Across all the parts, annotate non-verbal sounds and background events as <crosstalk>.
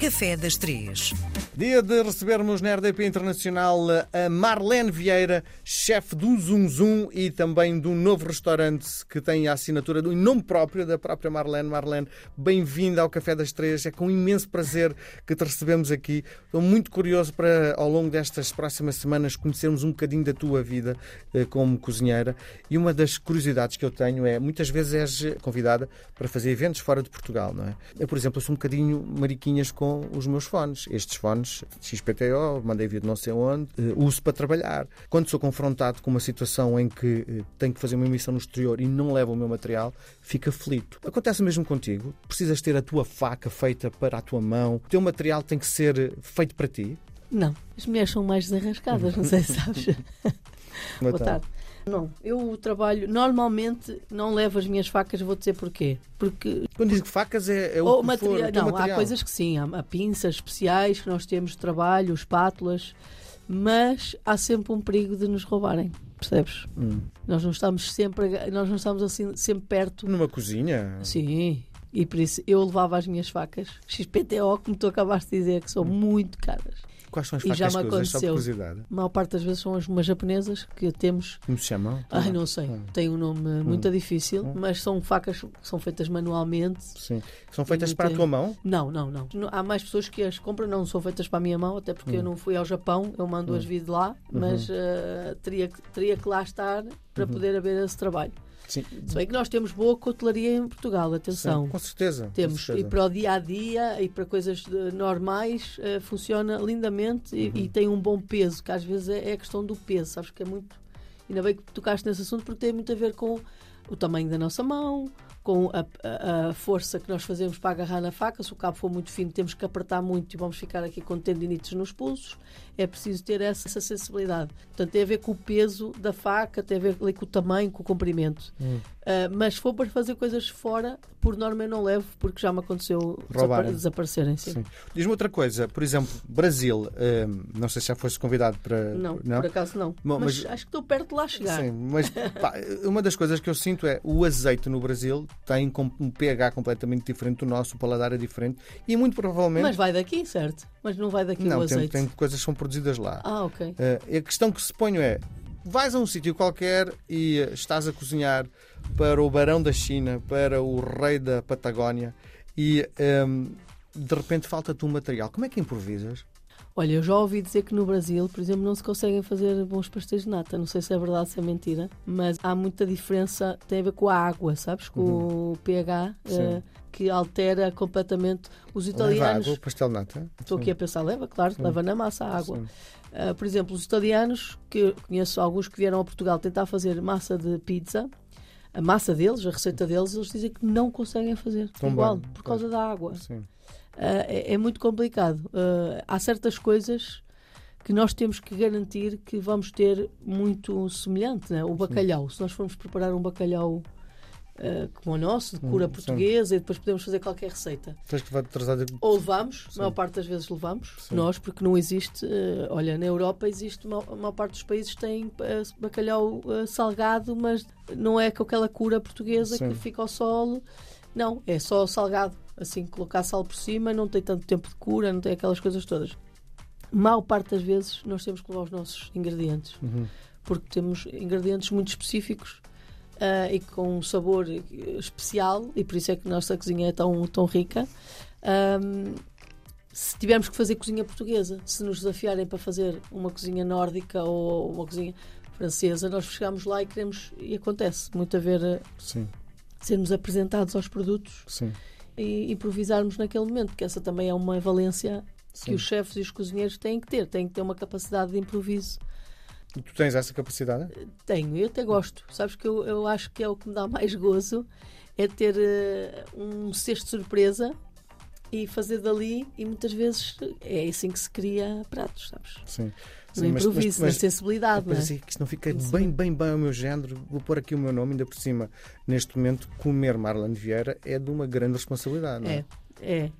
Café das Três. Dia de recebermos na RDP Internacional a Marlene Vieira, chefe do Zum Zum e também de um novo restaurante que tem a assinatura do nome próprio da própria Marlene. Marlene, bem-vinda ao Café das Três. É com imenso prazer que te recebemos aqui. Estou muito curioso para, ao longo destas próximas semanas, conhecermos um bocadinho da tua vida eh, como cozinheira. E uma das curiosidades que eu tenho é, muitas vezes és convidada para fazer eventos fora de Portugal, não é? Eu, por exemplo, sou um bocadinho mariquinhas com os meus fones. Estes fones XPTO, mandei vir de não sei onde, uh, uso para trabalhar. Quando sou confrontado com uma situação em que uh, tenho que fazer uma emissão no exterior e não levo o meu material, fica aflito. Acontece mesmo contigo? Precisas ter a tua faca feita para a tua mão? O teu material tem que ser eh, feito para ti? Não, as mulheres são mais desarrascadas, não sei se sabes. Boa tarde. Não, eu trabalho, normalmente não levo as minhas facas, vou dizer porquê. Porque. Quando digo facas é, é o ou que material, for, Não, material. há coisas que sim, há, há pinças especiais que nós temos de trabalho, espátulas, mas há sempre um perigo de nos roubarem, percebes? Hum. Nós não estamos sempre, nós não estamos assim sempre perto. Numa cozinha? Sim, e por isso eu levava as minhas facas XPTO, como tu acabaste de dizer, que são muito caras. Quais são as E facas já me aconteceu. curiosidade. A maior parte das vezes são as umas japonesas que temos Como se chamam? Ai, não sei. Hum. Tem um nome muito Hum. difícil, Hum. mas são facas que são feitas manualmente. Sim. São feitas para a tua mão? Não, não, não. Há mais pessoas que as compram, não são feitas para a minha mão, até porque eu não fui ao Japão, eu mando as vir de lá, mas eh, teria, teria que lá estar para poder haver esse trabalho. Sim. Se bem que nós temos boa cotelaria em Portugal, atenção. Sim, com certeza. com Temos, certeza. e para o dia a dia e para coisas eh, normais eh, funciona lindamente e, Uhum. e tem um bom peso, que às vezes é, é a questão do peso, sabes que é muito. Ainda bem que tocaste nesse assunto porque tem muito a ver com o tamanho da nossa mão, com a, a- a força que nós fazemos para agarrar na faca. Se o cabo for muito fino, temos que apertar muito e vamos ficar aqui com tendinites nos pulsos. É preciso ter essa, essa sensibilidade. Portanto, tem a ver com o peso da faca, tem a ver ali com o tamanho, com o comprimento. Hum. Uh, mas se for para fazer coisas fora, por norma eu não levo, porque já me aconteceu desapa- Roubarem. desaparecerem. Sim. Sim. Diz-me outra coisa, por exemplo, Brasil, hum, não sei se já foste convidado para. Não, por acaso não. Bom, mas, mas- acho que estou perto de lá chegar. Sim, mas pá, uma das coisas que eu sinto é o azeite no Brasil tem um pH completamente diferente do nosso, o paladar é diferente e muito provavelmente. Mas vai daqui, certo? Mas não vai daqui o não, tem, azeite. tem coisas que são produzidas lá. Ah, ok. Uh, a questão que se ponho é: vais a um sítio qualquer e uh, estás a cozinhar para o Barão da China, para o Rei da Patagónia e um, de repente falta-te um material. Como é que improvisas? Olha, eu já ouvi dizer que no Brasil, por exemplo, não se conseguem fazer bons pastéis de nata. Não sei se é verdade, se é mentira, mas há muita diferença, tem a ver com a água, sabes? Com o pH, Uhum. Eh, que altera completamente. Os Leva italianos. água, pastel de nata? Estou aqui a pensar, leva, claro, Sim. leva na massa a água. Uh, por exemplo, os italianos, que eu conheço alguns que vieram a Portugal tentar fazer massa de pizza, a massa deles, a receita deles, eles dizem que não conseguem fazer Tão igual, bem, por causa da água. Sim. Uh, é, é muito complicado. Uh, há certas coisas que nós temos que garantir que vamos ter muito semelhante. Né? O bacalhau, se nós formos preparar um bacalhau uh, como o nosso, de cura Hum, sim. portuguesa, e depois podemos fazer qualquer receita. Tens que trazer. Ou levamos, a Sim. maior parte das vezes levamos, Sim. nós, porque não existe, eh, olha, na Europa existe, a maior parte dos países tem eh, bacalhau salgado, mas não é com aquela cura portuguesa Sim. que fica ao solo. Não, é só salgado. Assim, colocar sal por cima, não tem tanto tempo de cura, não tem aquelas coisas todas. Maior parte das vezes nós temos que levar os nossos ingredientes, Uhum. porque temos ingredientes muito específicos ah, e com um sabor eh, especial, e por isso é que a nossa cozinha é tão, tão rica. Ahm, se tivermos que fazer cozinha portuguesa, se nos desafiarem para fazer uma cozinha nórdica ou uma cozinha francesa, nós chegamos lá e queremos, e acontece muito a ver, eh, Sim, sermos apresentados aos produtos sim. e improvisarmos naquele momento, que essa também é uma valência sim. que os chefes e os cozinheiros têm que ter, têm que ter uma capacidade de improviso. E tu tens essa capacidade? Tenho, eu até gosto. Sabes que eu, eu acho que é o que me dá mais gozo é ter eh, um cesto de surpresa e fazer dali e muitas vezes é assim que se cria pratos, sabes? Sim. No Sim, mas- improviso, mas- mas- na sensibilidade? Mas é que isto não fica bem, bem, bem ao meu género. Vou pôr aqui o meu nome, ainda por cima. Neste momento, comer Marlene Vieira é de uma grande responsabilidade, não é? É, é.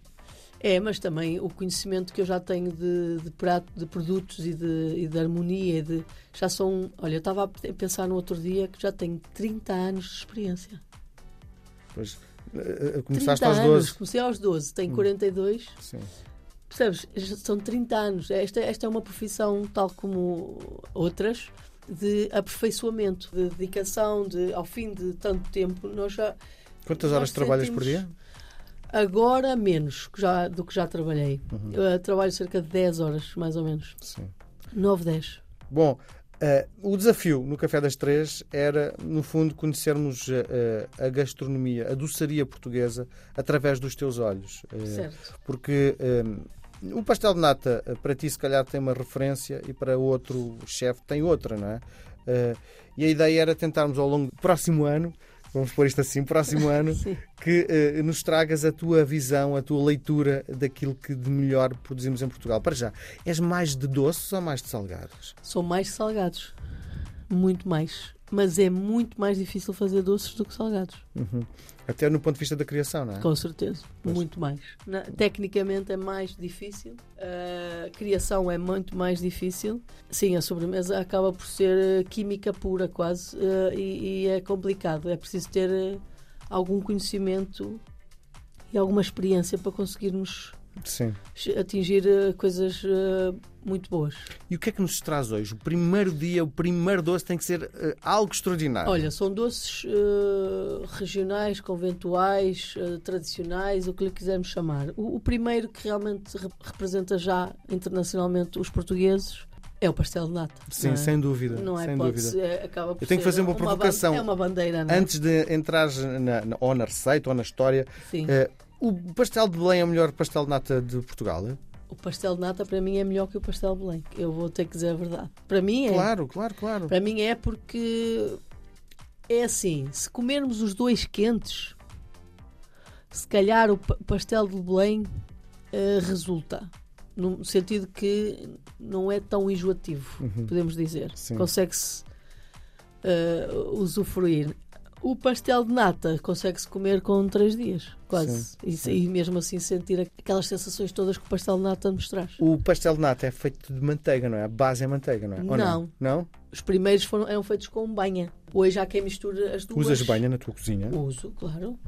É, mas também o conhecimento que eu já tenho de, de prato, de produtos e de, e de harmonia. e De, já são. Olha, eu estava a pensar no outro dia que já tenho 30 anos de experiência. Pois, 30 começaste aos anos. 12. Comecei aos 12, tenho 42. Sim. Percebes? São 30 anos. Esta, esta é uma profissão, tal como outras, de aperfeiçoamento, de dedicação, de, ao fim de tanto tempo, nós já. Quantas horas trabalhas por dia? Agora menos já, do que já trabalhei. Uhum. Eh, trabalho cerca de 10 horas, mais ou menos. Sim. 9, 10. Bom, eh, o desafio no Café das Três era, no fundo, conhecermos eh, a gastronomia, a doçaria portuguesa, através dos teus olhos. Eh, Certo. Porque o pastel de nata, para ti, se calhar, tem uma referência e para outro chefe tem outra, não é? E a ideia era tentarmos ao longo do próximo ano, vamos pôr isto assim, próximo <laughs> ano, que eh, nos tragas a tua visão, a tua leitura daquilo que de melhor produzimos em Portugal. Para já, és mais de doces ou mais de salgados? São mais salgados. Muito mais. Mas é muito mais difícil fazer doces do que salgados. Uhum. Até no ponto de vista da criação, não é? Com certeza. Pois. Muito mais. Na- tecnicamente é mais difícil. A criação é muito mais difícil. Sim, a sobremesa acaba por ser eh, química pura, quase. eh, e, e é complicado. É preciso ter eh, algum conhecimento e alguma experiência para conseguirmos Sim. atingir coisas muito boas. E o que é que nos traz hoje? O primeiro dia, o primeiro doce tem que ser eh, algo extraordinário. Olha, são doces eh, regionais, conventuais, eh, tradicionais, o que lhe quisermos chamar. O, o primeiro que realmente re- representa já internacionalmente os portugueses é o pastel de nata. Sim, é? sem dúvida. Não é sem hipótese, dúvida. acaba por Eu tenho que fazer uma ban- provocação. é uma bandeira, não é? Antes de entrar na, na- ou na receita ou na história, Sim. o pastel de Belém é o melhor pastel de nata de Portugal? é? O pastel de nata para mim é melhor que o pastel de Belém. Eu vou ter que dizer a verdade. Para mim é. Claro, claro, claro. Para mim é porque é assim, se comermos os dois quentes, se calhar o pa- pastel de Belém eh, resulta. No sentido que não é tão enjoativo, Uhum. podemos dizer. Consegue-se eh, usufruir. O pastel de nata consegue-se comer com três dias, quase. Sim, E, sim. e mesmo assim sentir aquelas sensações todas que o pastel de nata nos traz. O pastel de nata é feito de manteiga, não é? A base é manteiga, não é? Ou Não. Não? Os primeiros foram, eram feitos com banha. Hoje há quem mistura as duas. Usas banha na tua cozinha? Uso, claro.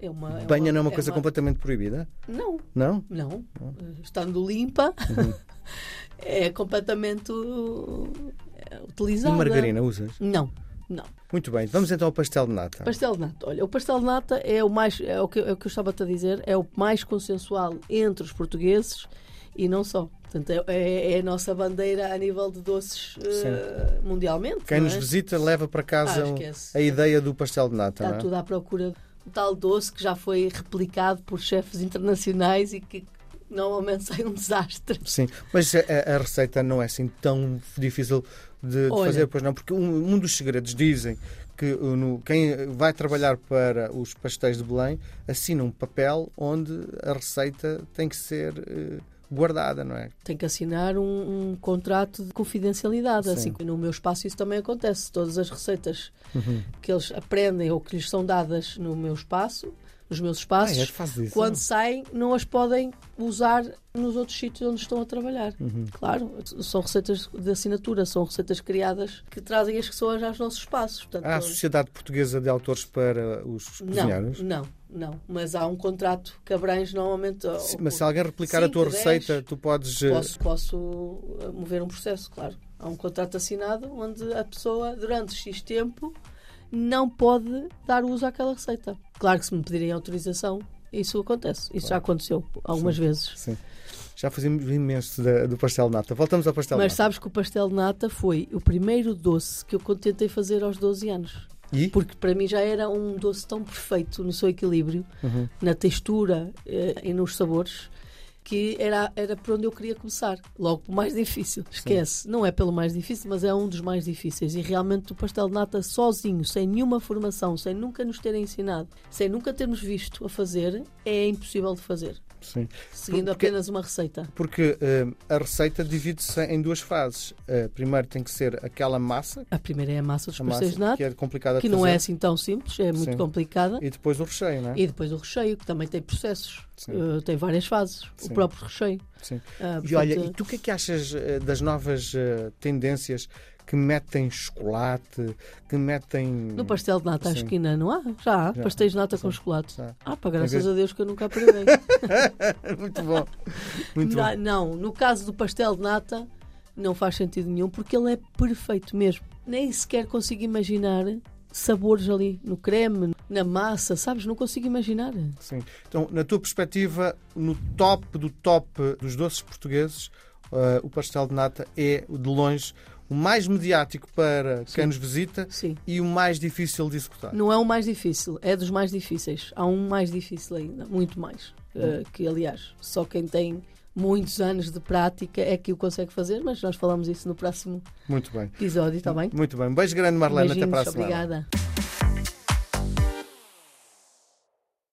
É uma, é Banha não é uma coisa completamente proibida? Não, Não? não. Eh, Estando limpa, Uhum. <laughs> é completamente uh, é, E utilizada. margarina usas? Não, não. Muito bem, vamos então ao pastel de nata. Pastel de nata. Olha, o pastel de nata é o mais, é o que, é o que eu estava a dizer, é o mais consensual entre os portugueses e não só. Portanto, é, é- é a nossa bandeira a nível de doces eh, mundialmente. Quem nos é? visita leva para Ah, casa esquece. a ideia do pastel de nata, Está é? tudo à procura do tal doce que já foi replicado por chefes internacionais e que normalmente <laughs> sai um desastre. Sim, mas a, a receita não é assim tão difícil de, de Olha. fazer, pois não, porque um, um dos segredos dizem que uh, no- quem vai trabalhar para os pastéis de Belém assina um papel onde a receita tem que ser eh, guardada, não é? Tem que assinar um, um contrato de confidencialidade. Sim. Assim que no meu espaço isso também acontece. Todas as receitas Uhum. que eles aprendem ou que lhes são dadas no meu espaço, nos meus Ah, espaços, é, faz isso. quando saem, não as podem usar nos outros sítios onde estão a trabalhar. Uhum. Claro, são receitas de assinatura, são receitas criadas que trazem as pessoas aos nossos espaços. Portanto, Há a Sociedade Portuguesa de Autores para os cozinheiros? Não, não, não. Mas há um contrato que abrange normalmente. Sim, mas se alguém replicar a tua dez, receita, tu podes. eh, Posso, posso uh, mover um processo, claro. Há um contrato assinado onde a pessoa, durante X tempo, não pode dar uso àquela receita. Claro que se me pedirem autorização, isso acontece. Isso já aconteceu algumas vezes. Sim. Já fazemos imenso da- do pastel de nata. Voltamos ao pastel Mas de nata. sabes que o pastel de nata foi o primeiro doce que eu tentei fazer aos 12 anos. E? Porque para mim já era um doce tão perfeito no seu equilíbrio, Uhum. na textura eh, e nos sabores, que era, era por onde eu queria começar. Logo pelo mais difícil. Esquece. Não é pelo mais difícil, mas é um dos mais difíceis. E realmente o pastel de nata sozinho, sem nenhuma formação, sem nunca nos terem ensinado, sem nunca termos visto a fazer, é impossível de fazer. Sim. Seguindo Porque- apenas uma receita. Porque eh, a receita divide-se em duas fases. Eh, primeiro tem que ser aquela massa, A primeira é a massa dos a pastéis de nata, que é complicada que não fazer, é assim tão simples, é muito Sim. complicada. e depois o recheio, não é? E depois o recheio, que também tem processos, Sim. Uh, tem várias fases, Sim. o próprio recheio. Sim. Uh, E olha, portanto, e tu o que é que achas eh, das novas eh, tendências que metem chocolate, que metem. No pastel de nata à esquina não há? Já há Já. pastéis de nata com Sim. chocolate. Já. Ah, pá, graças vez- a Deus que eu nunca <laughs> provei. <laughs> Muito bom. Muito bom. não, não, no caso do pastel de nata, não faz sentido nenhum, porque ele é perfeito mesmo. Nem sequer consigo imaginar sabores ali, no creme, na massa, sabes? Não consigo imaginar. Sim. Então, na tua perspectiva, no top do top dos doces portugueses, eh, o pastel de nata é, de longe, o mais mediático para quem Sim. nos visita Sim. e o mais difícil de executar. Não é o mais difícil, é dos mais difíceis. Há um mais difícil ainda, muito mais. eh, que, aliás, só quem tem muitos anos de prática é que o consegue fazer, mas nós falamos isso no próximo Muito bem. episódio, está bem? Muito bem. Um beijo grande, Marlene. Até para a semana. obrigada.